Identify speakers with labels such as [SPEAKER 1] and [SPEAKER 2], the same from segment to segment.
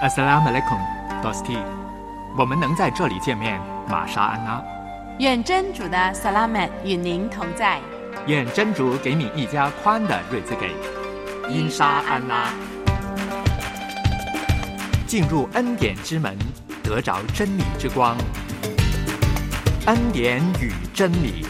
[SPEAKER 1] Assalamu alaikum, Dosti。我们能在这里见面，玛莎安娜。
[SPEAKER 2] 愿真主的萨拉曼与您同在。
[SPEAKER 1] 愿真主给你一家宽的瑞兹给。因沙安拉。进入恩典之门，得着真理之光。恩典与真理。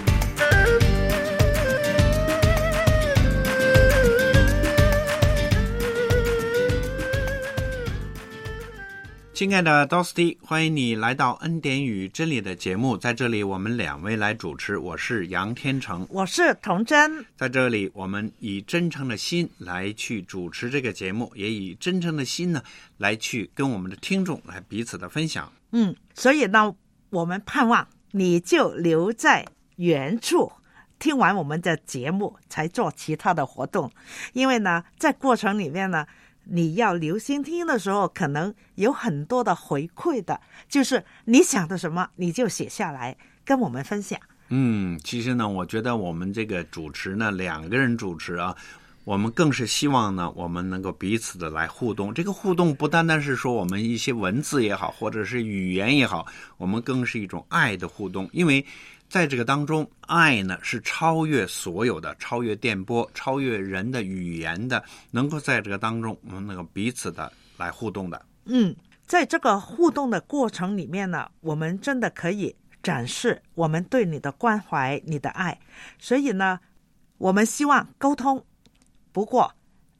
[SPEAKER 3] 亲爱的 Dosty，欢迎你来到《恩典与真理》的节目。在这里，我们两位来主持，我是杨天成，
[SPEAKER 4] 我是童真。
[SPEAKER 3] 在这里，我们以真诚的心来去主持这个节目，也以真诚的心呢来去跟我们的听众来彼此的分享。
[SPEAKER 4] 嗯，所以呢，我们盼望你就留在原处，听完我们的节目才做其他的活动，因为呢，在过程里面呢。你要留心听的时候，可能有很多的回馈的，就是你想的什么，你就写下来跟我们分享。
[SPEAKER 3] 嗯，其实呢，我觉得我们这个主持呢，两个人主持啊，我们更是希望呢，我们能够彼此的来互动。这个互动不单单是说我们一些文字也好，或者是语言也好，我们更是一种爱的互动，因为。在这个当中，爱呢是超越所有的，超越电波，超越人的语言的，能够在这个当中，我们能够彼此的来互动的。
[SPEAKER 4] 嗯，在这个互动的过程里面呢，我们真的可以展示我们对你的关怀、你的爱。所以呢，我们希望沟通。不过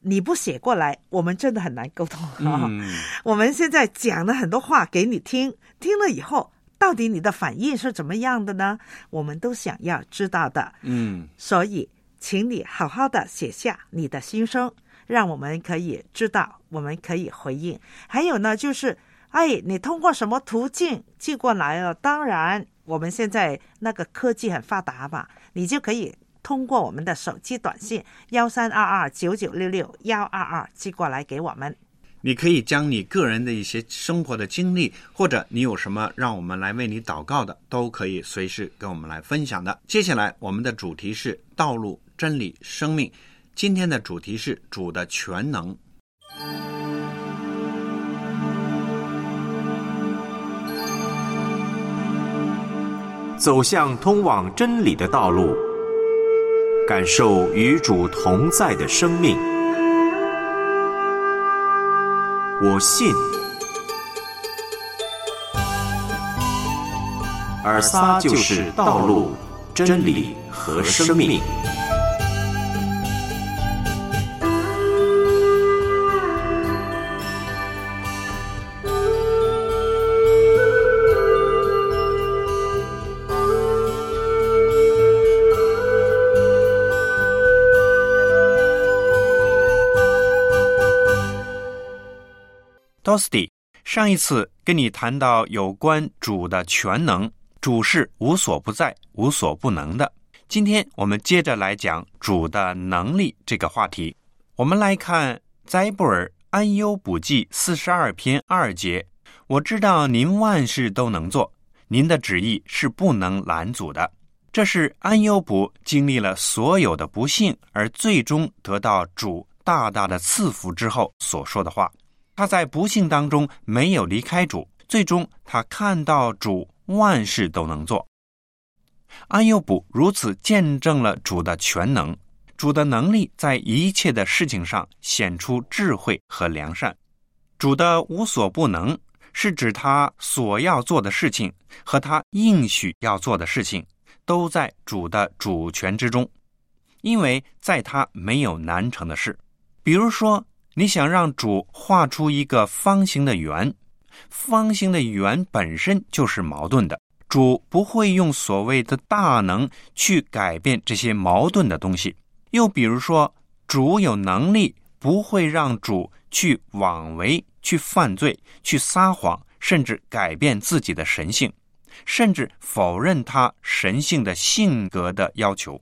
[SPEAKER 4] 你不写过来，我们真的很难沟通。
[SPEAKER 3] 嗯，
[SPEAKER 4] 我们现在讲了很多话给你听，听了以后。到底你的反应是怎么样的呢？我们都想要知道的。
[SPEAKER 3] 嗯，
[SPEAKER 4] 所以请你好好的写下你的心声，让我们可以知道，我们可以回应。还有呢，就是哎，你通过什么途径寄过来了？当然，我们现在那个科技很发达嘛，你就可以通过我们的手机短信幺三二二九九六六幺二二寄过来给我们。
[SPEAKER 3] 你可以将你个人的一些生活的经历，或者你有什么让我们来为你祷告的，都可以随时跟我们来分享的。接下来我们的主题是道路、真理、生命。今天的主题是主的全能，
[SPEAKER 5] 走向通往真理的道路，感受与主同在的生命。我信，尔撒就是道路、真理和生命。
[SPEAKER 3] Dosty，上一次跟你谈到有关主的全能，主是无所不在、无所不能的。今天我们接着来讲主的能力这个话题。我们来看灾布尔安忧补记四十二篇二节：“我知道您万事都能做，您的旨意是不能拦阻的。”这是安忧卜经历了所有的不幸，而最终得到主大大的赐福之后所说的话。他在不幸当中没有离开主，最终他看到主万事都能做。安佑卜如此见证了主的全能，主的能力在一切的事情上显出智慧和良善。主的无所不能是指他所要做的事情和他应许要做的事情都在主的主权之中，因为在他没有难成的事，比如说。你想让主画出一个方形的圆，方形的圆本身就是矛盾的。主不会用所谓的大能去改变这些矛盾的东西。又比如说，主有能力不会让主去妄为、去犯罪、去撒谎，甚至改变自己的神性，甚至否认他神性的性格的要求。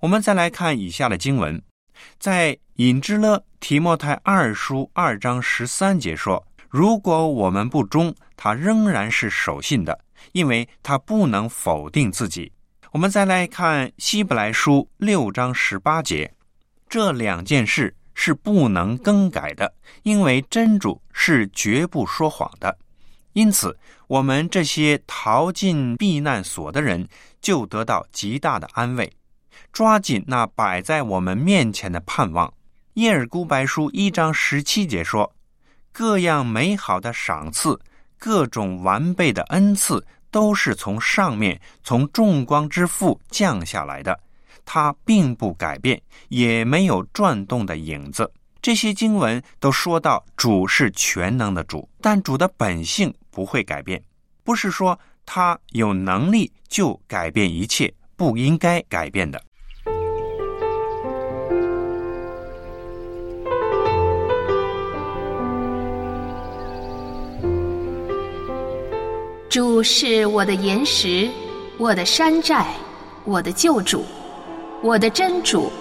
[SPEAKER 3] 我们再来看以下的经文。在引之勒提莫泰二书二章十三节说：“如果我们不忠，他仍然是守信的，因为他不能否定自己。”我们再来看希伯来书六章十八节，这两件事是不能更改的，因为真主是绝不说谎的。因此，我们这些逃进避难所的人就得到极大的安慰，抓紧那摆在我们面前的盼望。耶尔古白书一章十七节说：“各样美好的赏赐，各种完备的恩赐，都是从上面从众光之父降下来的，它并不改变，也没有转动的影子。”这些经文都说到主是全能的主，但主的本性不会改变，不是说他有能力就改变一切，不应该改变的。
[SPEAKER 2] 主是我的岩石，我的山寨，我的救主，我的真主，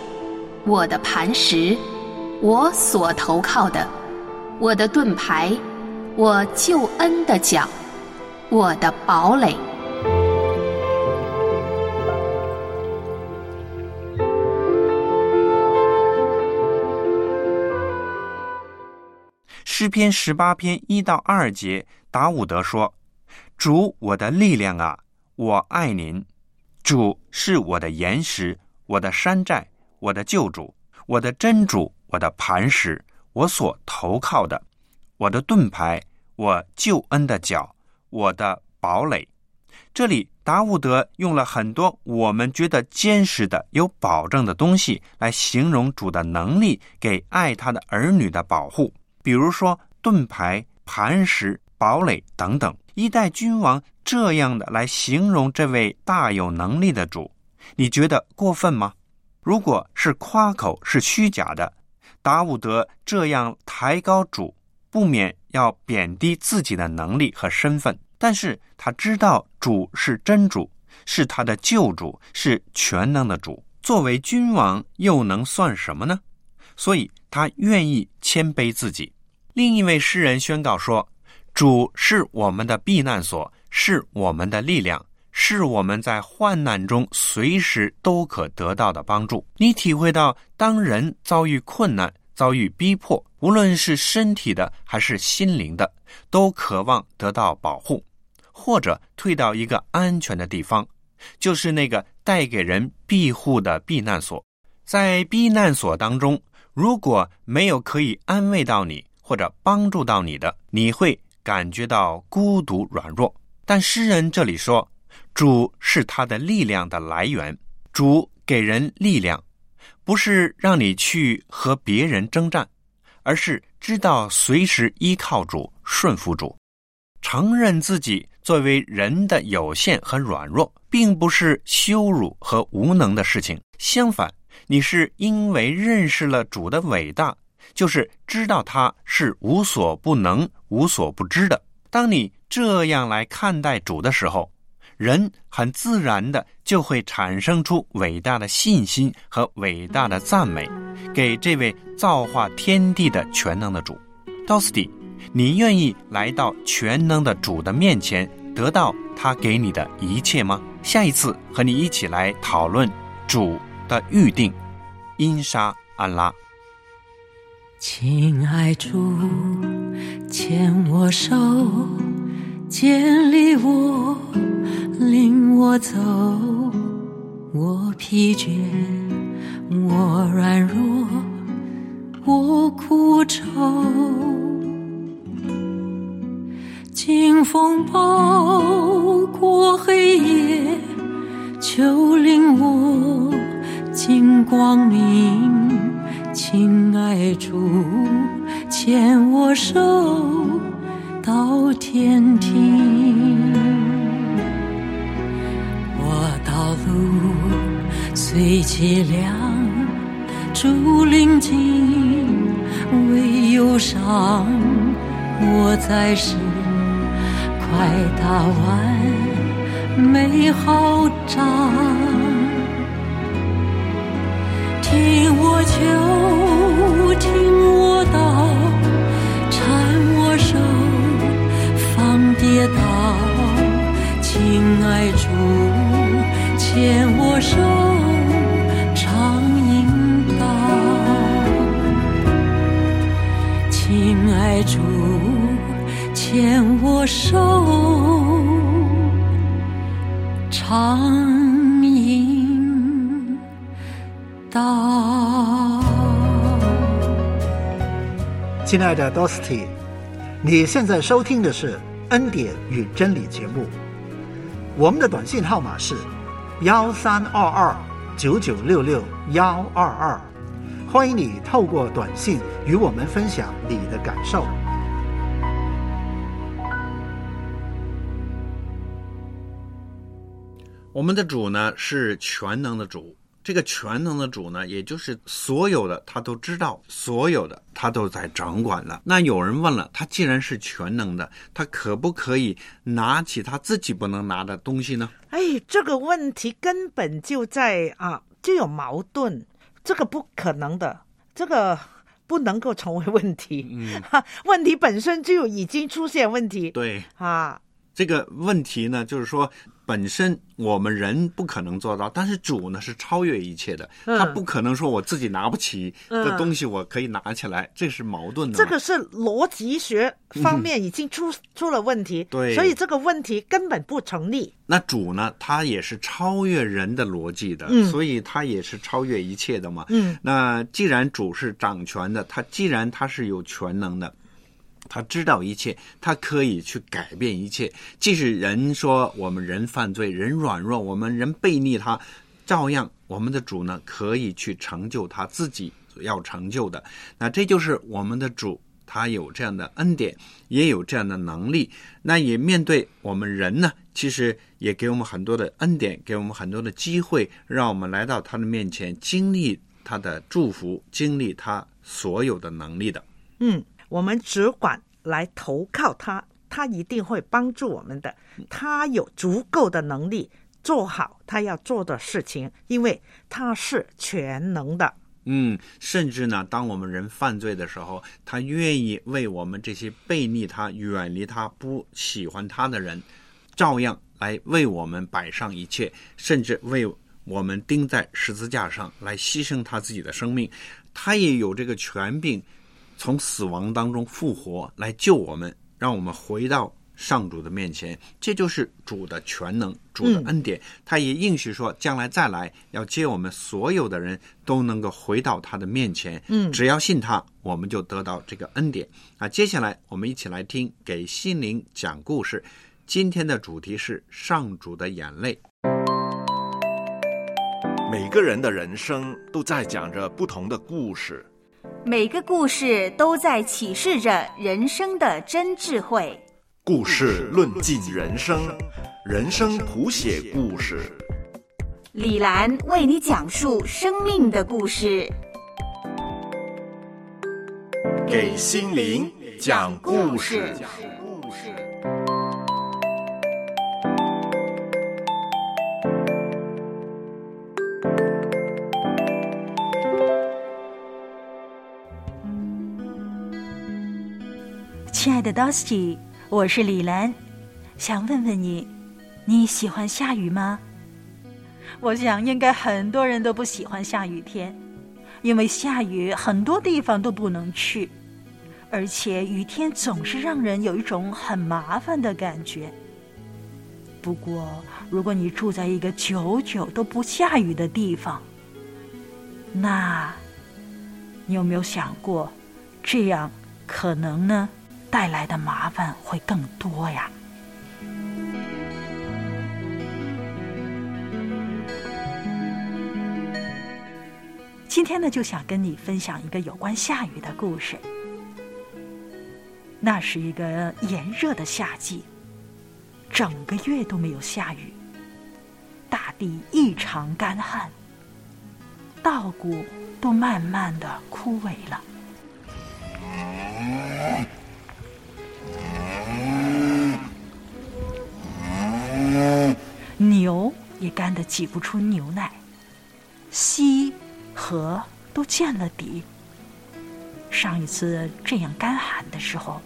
[SPEAKER 2] 我的磐石。我所投靠的，我的盾牌，我救恩的脚，我的堡垒。
[SPEAKER 3] 诗篇十八篇一到二节，达伍德说：“主我的力量啊，我爱您。主是我的岩石，我的山寨，我的救主，我的真主。”我的磐石，我所投靠的，我的盾牌，我救恩的脚，我的堡垒。这里达伍德用了很多我们觉得坚实的、有保证的东西来形容主的能力给爱他的儿女的保护，比如说盾牌、磐石、堡垒等等。一代君王这样的来形容这位大有能力的主，你觉得过分吗？如果是夸口，是虚假的。达伍德这样抬高主，不免要贬低自己的能力和身份。但是他知道主是真主，是他的救主，是全能的主。作为君王，又能算什么呢？所以他愿意谦卑自己。另一位诗人宣告说：“主是我们的避难所，是我们的力量。”是我们在患难中随时都可得到的帮助。你体会到，当人遭遇困难、遭遇逼迫，无论是身体的还是心灵的，都渴望得到保护，或者退到一个安全的地方，就是那个带给人庇护的避难所。在避难所当中，如果没有可以安慰到你或者帮助到你的，你会感觉到孤独、软弱。但诗人这里说。主是他的力量的来源，主给人力量，不是让你去和别人征战，而是知道随时依靠主、顺服主，承认自己作为人的有限和软弱，并不是羞辱和无能的事情。相反，你是因为认识了主的伟大，就是知道他是无所不能、无所不知的。当你这样来看待主的时候，人很自然的就会产生出伟大的信心和伟大的赞美，给这位造化天地的全能的主。道斯蒂，你愿意来到全能的主的面前，得到他给你的一切吗？下一次和你一起来讨论主的预定。因沙安拉，
[SPEAKER 6] 亲爱主，牵我手，建立我。领我走，我疲倦，我软弱，我苦愁。经风暴过黑夜，求领我进光明。亲爱主，牵我手到天庭。我道路虽凄凉，竹林尽未忧伤。我在世，快打完美好仗。听我就听我道，搀我手，放跌倒。亲爱主，牵我手，常引导。亲爱主，牵我手，常引导。
[SPEAKER 7] 亲爱的 Dosty，你现在收听的是恩典与真理节目。我们的短信号码是幺三二二九九六六幺二二，欢迎你透过短信与我们分享你的感受。
[SPEAKER 3] 我们的主呢是全能的主，这个全能的主呢，也就是所有的他都知道，所有的他都在掌管了。那有人问了，他既然是全能的，他可不可以拿起他自己不能拿的东西呢？
[SPEAKER 4] 哎，这个问题根本就在啊，就有矛盾，这个不可能的，这个不能够成为问题。
[SPEAKER 3] 嗯，
[SPEAKER 4] 哈，问题本身就已经出现问题。
[SPEAKER 3] 对，
[SPEAKER 4] 啊，
[SPEAKER 3] 这个问题呢，就是说本身我们人不可能做到，但是主呢是超越一切的，
[SPEAKER 4] 嗯
[SPEAKER 3] 他不可能说我自己拿不起的
[SPEAKER 4] 嗯
[SPEAKER 3] 东西我可以拿起来，这是矛盾的。
[SPEAKER 4] 这个是逻辑学方面已经出、出了问题，
[SPEAKER 3] 对
[SPEAKER 4] 所以这个问题根本不成立。
[SPEAKER 3] 那主呢，他也是超越人的逻辑的，
[SPEAKER 4] 嗯
[SPEAKER 3] 所以他也是超越一切的嘛。
[SPEAKER 4] 嗯，
[SPEAKER 3] 那既然主是掌权的，他既然他是有全能的，他知道一切，他可以去改变一切。即使人说我们人犯罪，人软弱，我们人背逆他，照样我们的主呢可以去成就他自己要成就的。那这就是我们的主。他有这样的恩典，也有这样的能力，那也面对我们人呢，其实也给我们很多的恩典，给我们很多的机会，让我们来到他的面前，经历他的祝福，经历他所有的能力的。
[SPEAKER 4] 嗯，我们只管来投靠他，他一定会帮助我们的。他有足够的能力做好他要做的事情，因为他是全能的。
[SPEAKER 3] 嗯，甚至呢，当我们人犯罪的时候，他愿意为我们这些背逆他、远离他、不喜欢他的人，照样来为我们摆上一切，甚至为我们钉在十字架上来牺牲他自己的生命。他也有这个权柄，从死亡当中复活来救我们，让我们回到上主的面前。这就是主的全能，主的恩典。他也应许说，将来再来要接我们所有的人都能够回到他的面前。
[SPEAKER 4] 嗯
[SPEAKER 3] 只要信他，我们就得到这个恩典。啊，接下来我们一起来听给心灵讲故事。今天的主题是上主的眼泪。
[SPEAKER 8] 每个人的人生都在讲着不同的故事，
[SPEAKER 9] 每个故事都在启示着人生的真智慧。
[SPEAKER 8] 故事论尽人生，人生谱写故事。
[SPEAKER 9] 李兰为你讲述生命的故事。
[SPEAKER 8] 给心灵讲故事。
[SPEAKER 10] 的 Dusty，我是李兰，想问问你，你喜欢下雨吗？我想应该很多人都不喜欢下雨天，因为下雨很多地方都不能去，而且雨天总是让人有一种很麻烦的感觉。不过，如果你住在一个久久都不下雨的地方，那，你有没有想过，这样可能呢？带来的麻烦会更多呀。今天呢，就想跟你分享一个有关下雨的故事。那是一个炎热的夏季，整个月都没有下雨，大地异常干旱，稻谷都慢慢的枯萎了。牛也干得挤不出牛奶，溪河都见了底。上一次这样干旱的时候，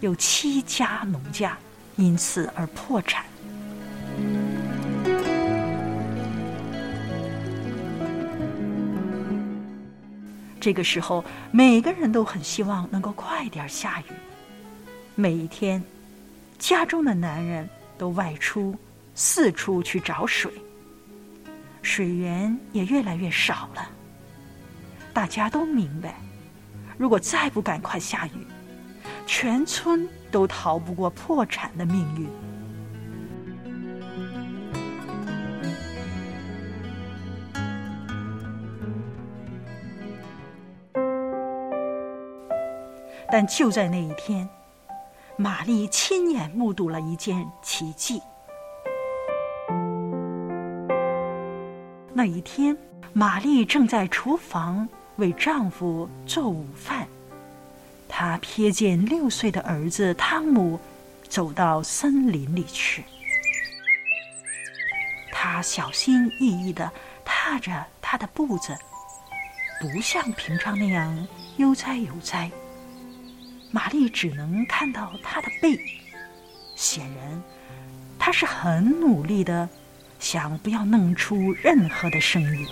[SPEAKER 10] 有七家农家因此而破产。这个时候，每个人都很希望能够快点下雨。每一天，家中的男人都外出四处去找水，水源也越来越少了。大家都明白，如果再不赶快下雨，全村都逃不过破产的命运。但就在那一天，玛丽亲眼目睹了一件奇迹。那一天，玛丽正在厨房为丈夫做午饭，她瞥见六岁的儿子汤姆走到森林里去。他小心翼翼地踏着他的步子，不像平常那样悠哉悠哉。玛丽只能看到他的背，显然，他是很努力的，想不要弄出任何的声音。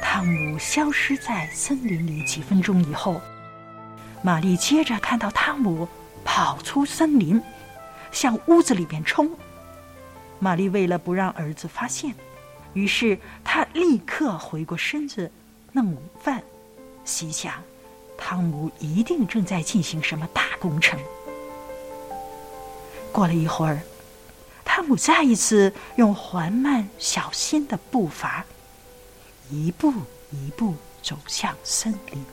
[SPEAKER 10] 汤姆消失在森林里几分钟以后，玛丽接着看到汤姆跑出森林，向屋子里边冲。玛丽为了不让儿子发现，于是她立刻回过身子弄午饭，心想：汤姆一定正在进行什么大工程。过了一会儿，汤姆再一次用缓慢小心的步伐，一步一步走向森林。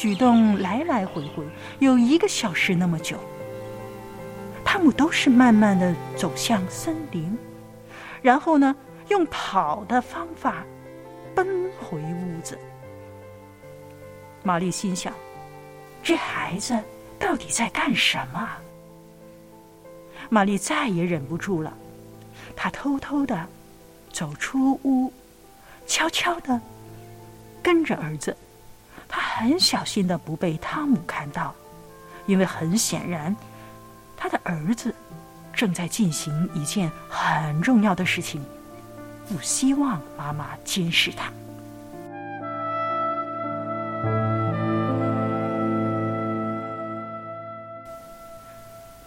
[SPEAKER 10] 举动来来回回有一个小时那么久，汤姆都是慢慢的走向森林，然后呢，用跑的方法奔回屋子。玛丽心想：这孩子到底在干什么？玛丽再也忍不住了，她偷偷的走出屋，悄悄的跟着儿子。很小心的不被汤姆看到，因为很显然，他的儿子正在进行一件很重要的事情，不希望妈妈监视他。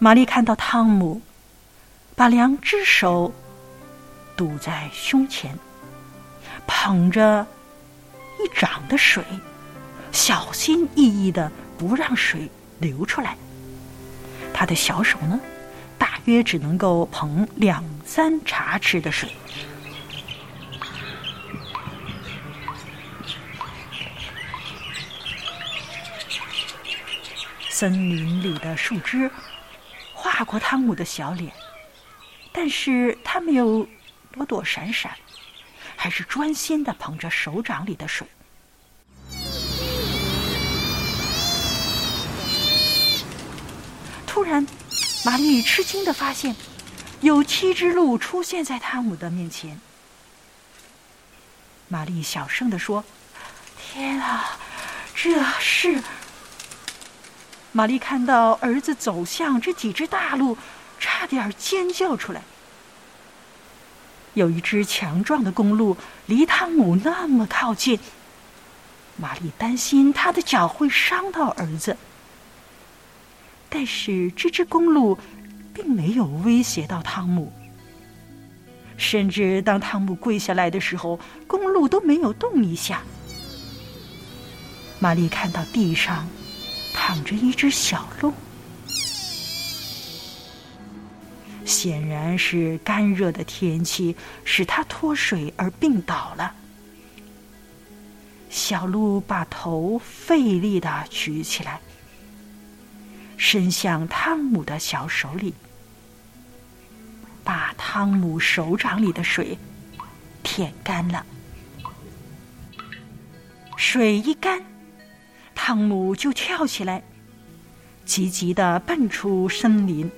[SPEAKER 10] 玛丽看到汤姆把两只手堵在胸前，捧着一掌的水。小心翼翼的不让水流出来。他的小手呢，大约只能够捧两三茶匙的水。森林里的树枝划过汤姆的小脸，但是他没有躲躲闪闪，还是专心的捧着手掌里的水。突然，玛丽吃惊的发现，有七只鹿出现在汤姆的面前。玛丽小声的说：“天啊，这是……”玛丽看到儿子走向这几只大鹿，差点尖叫出来。有一只强壮的公鹿离汤姆那么靠近，玛丽担心他的脚会伤到儿子。但是这只公鹿并没有威胁到汤姆，甚至当汤姆跪下来的时候，公鹿都没有动一下。玛丽看到地上躺着一只小鹿，显然是干热的天气使它脱水而病倒了。小鹿把头费力的举起来。伸向汤姆的小手里，把汤姆手掌里的水舔干了。水一干，汤姆就跳起来，急急的奔出森林，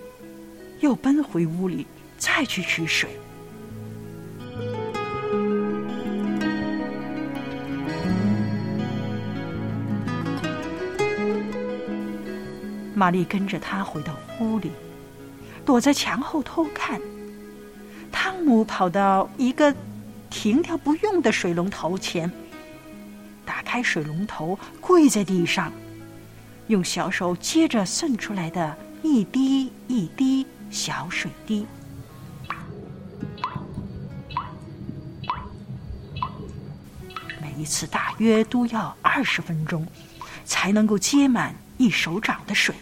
[SPEAKER 10] 又奔回屋里，再去取水。玛丽跟着他回到屋里，躲在墙后偷看。汤姆跑到一个停掉不用的水龙头前，打开水龙头，跪在地上，用小手接着渗出来的一滴一滴小水滴。每一次大约都要二十分钟，才能够接满一手掌的水。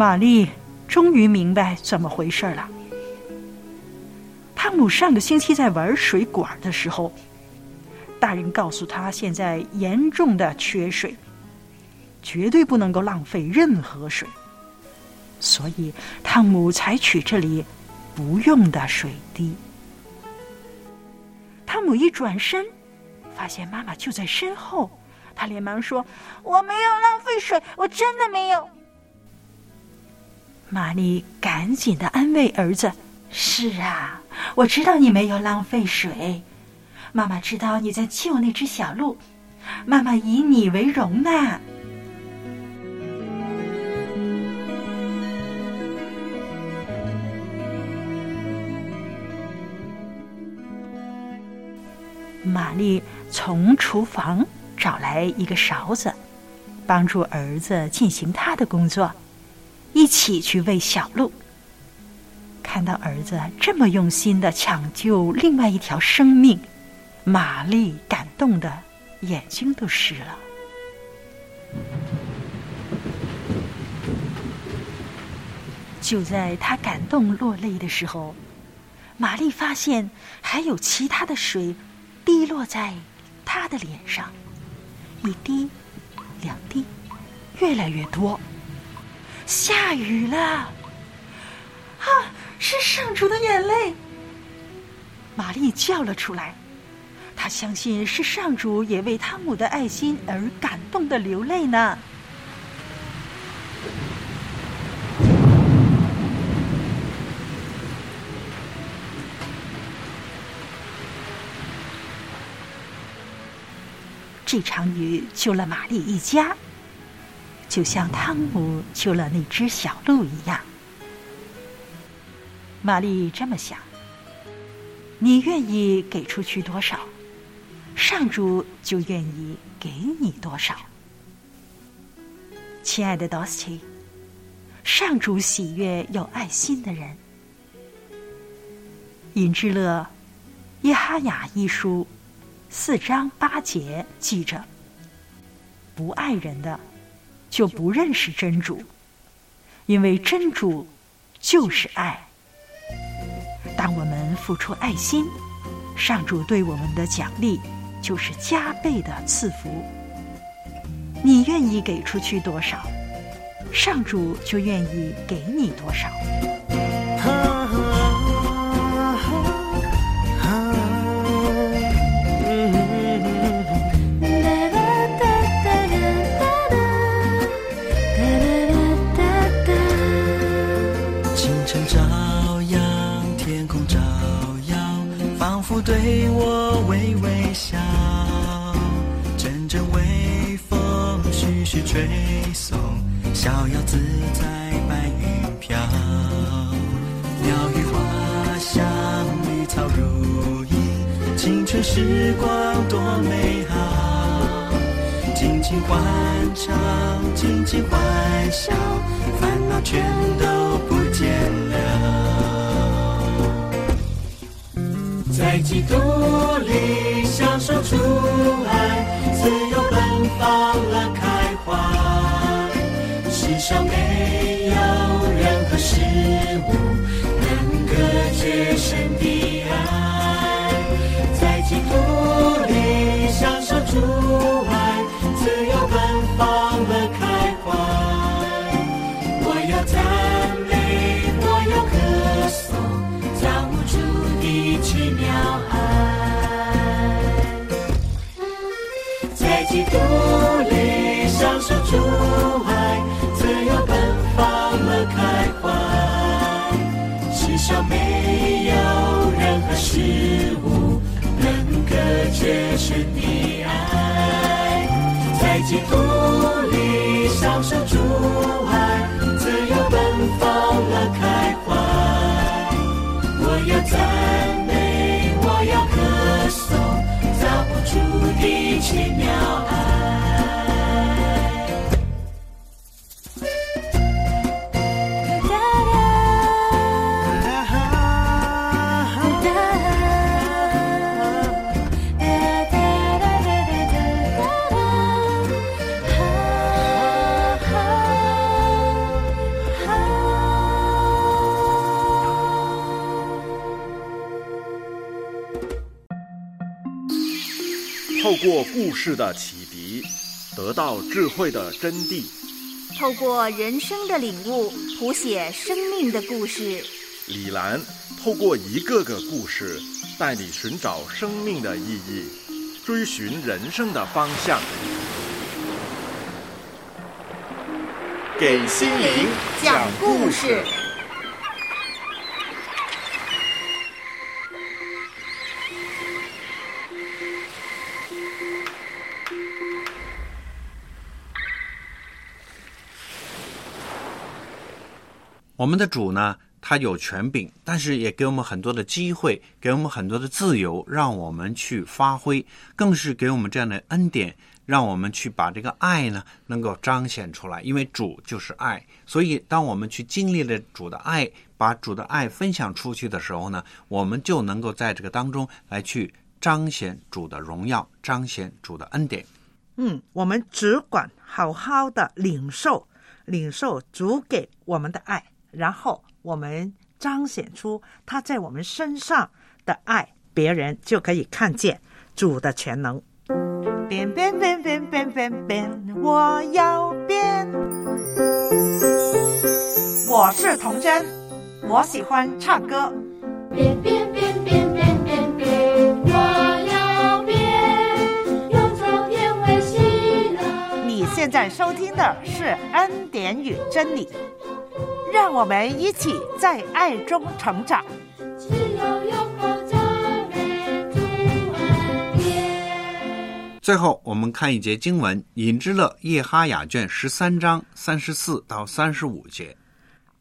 [SPEAKER 10] 玛丽终于明白怎么回事了。汤姆上个星期在玩水管的时候，大人告诉他现在严重的缺水，绝对不能够浪费任何水，所以汤姆采取这里不用的水滴。汤姆一转身，发现妈妈就在身后，他连忙说：“我没有浪费水，我真的没有。”玛丽赶紧的安慰儿子：“是啊，我知道你没有浪费水，妈妈知道你在救那只小鹿，妈妈以你为荣呢。”玛丽从厨房找来一个勺子，帮助儿子进行他的工作。一起去喂小鹿。看到儿子这么用心的抢救另外一条生命，玛丽感动的眼睛都湿了。就在他感动落泪的时候，玛丽发现还有其他的水滴落在他的脸上，一滴，两滴，越来越多。下雨了，啊！是上主的眼泪。玛丽叫了出来，她相信是上主也为汤姆的爱心而感动的流泪呢。这场雨救了玛丽一家。就像汤姆救了那只小鹿一样，玛丽这么想：你愿意给出去多少，上主就愿意给你多少。亲爱的 Dosty，上主喜悦有爱心的人。尹志乐《耶哈雅一书》四章八节记着：不爱人的。就不认识真主，因为真主就是爱。当我们付出爱心，上主对我们的奖励就是加倍的赐福。你愿意给出去多少，上主就愿意给你多少。
[SPEAKER 11] 能隔绝神的爱，在净土里享受主爱，自由奔放乐开怀。我要赞美，我要歌颂，造不出的奇妙爱。
[SPEAKER 8] 故事的启迪，得到智慧的真谛。
[SPEAKER 9] 透过人生的领悟，谱写生命的故事。
[SPEAKER 8] 李兰透过一个个故事，带你寻找生命的意义，追寻人生的方向。给心灵讲故事。
[SPEAKER 3] 我们的主呢，他有权柄，但是也给我们很多的机会，给我们很多的自由，让我们去发挥，更是给我们这样的恩典，让我们去把这个爱呢能够彰显出来。因为主就是爱，所以当我们去经历了主的爱，把主的爱分享出去的时候呢，我们就能够在这个当中来去彰显主的荣耀，彰显主的恩典。
[SPEAKER 4] 嗯，我们只管好好的领受，领受主给我们的爱。然后我们彰显出他在我们身上的爱，别人就可以看见主的全能。变变变变变变变，我要变。我是童真，我喜欢唱歌。
[SPEAKER 12] 变变变变变变变，我要变，用朝天为喜乐。
[SPEAKER 4] 你现在收听的是恩典与真理。让我们一起在爱中成长。
[SPEAKER 3] 最后，我们看一节经文，《引之乐耶哈雅卷》十三章三十四到三十五节。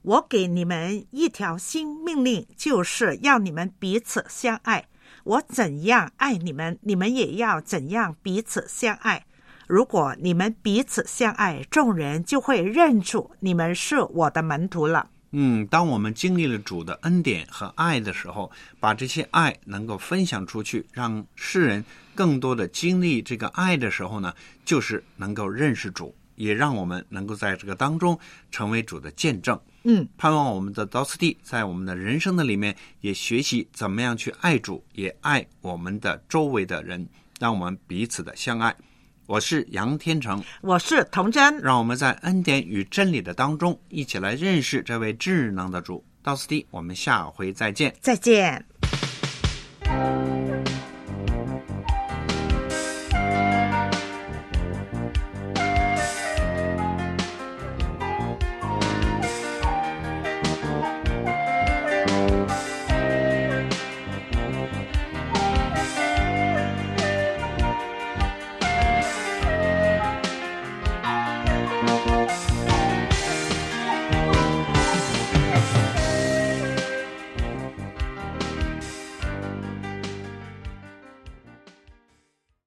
[SPEAKER 4] 我给你们一条新命令，就是要你们彼此相爱。我怎样爱你们，你们也要怎样彼此相爱。如果你们彼此相爱，众人就会认出你们是我的门徒了。
[SPEAKER 3] 嗯，当我们经历了主的恩典和爱的时候，把这些爱能够分享出去，让世人更多的经历这个爱的时候呢，就是能够认识主，也让我们能够在这个当中成为主的见证。
[SPEAKER 4] 嗯，
[SPEAKER 3] 盼望我们的道斯蒂在我们的人生的里面也学习怎么样去爱主，也爱我们的周围的人，让我们彼此的相爱。我是杨天成，
[SPEAKER 4] 我是童真，
[SPEAKER 3] 让我们在恩典与真理的当中，一起来认识这位智能的主。到此地，我们下回再见，
[SPEAKER 4] 再见。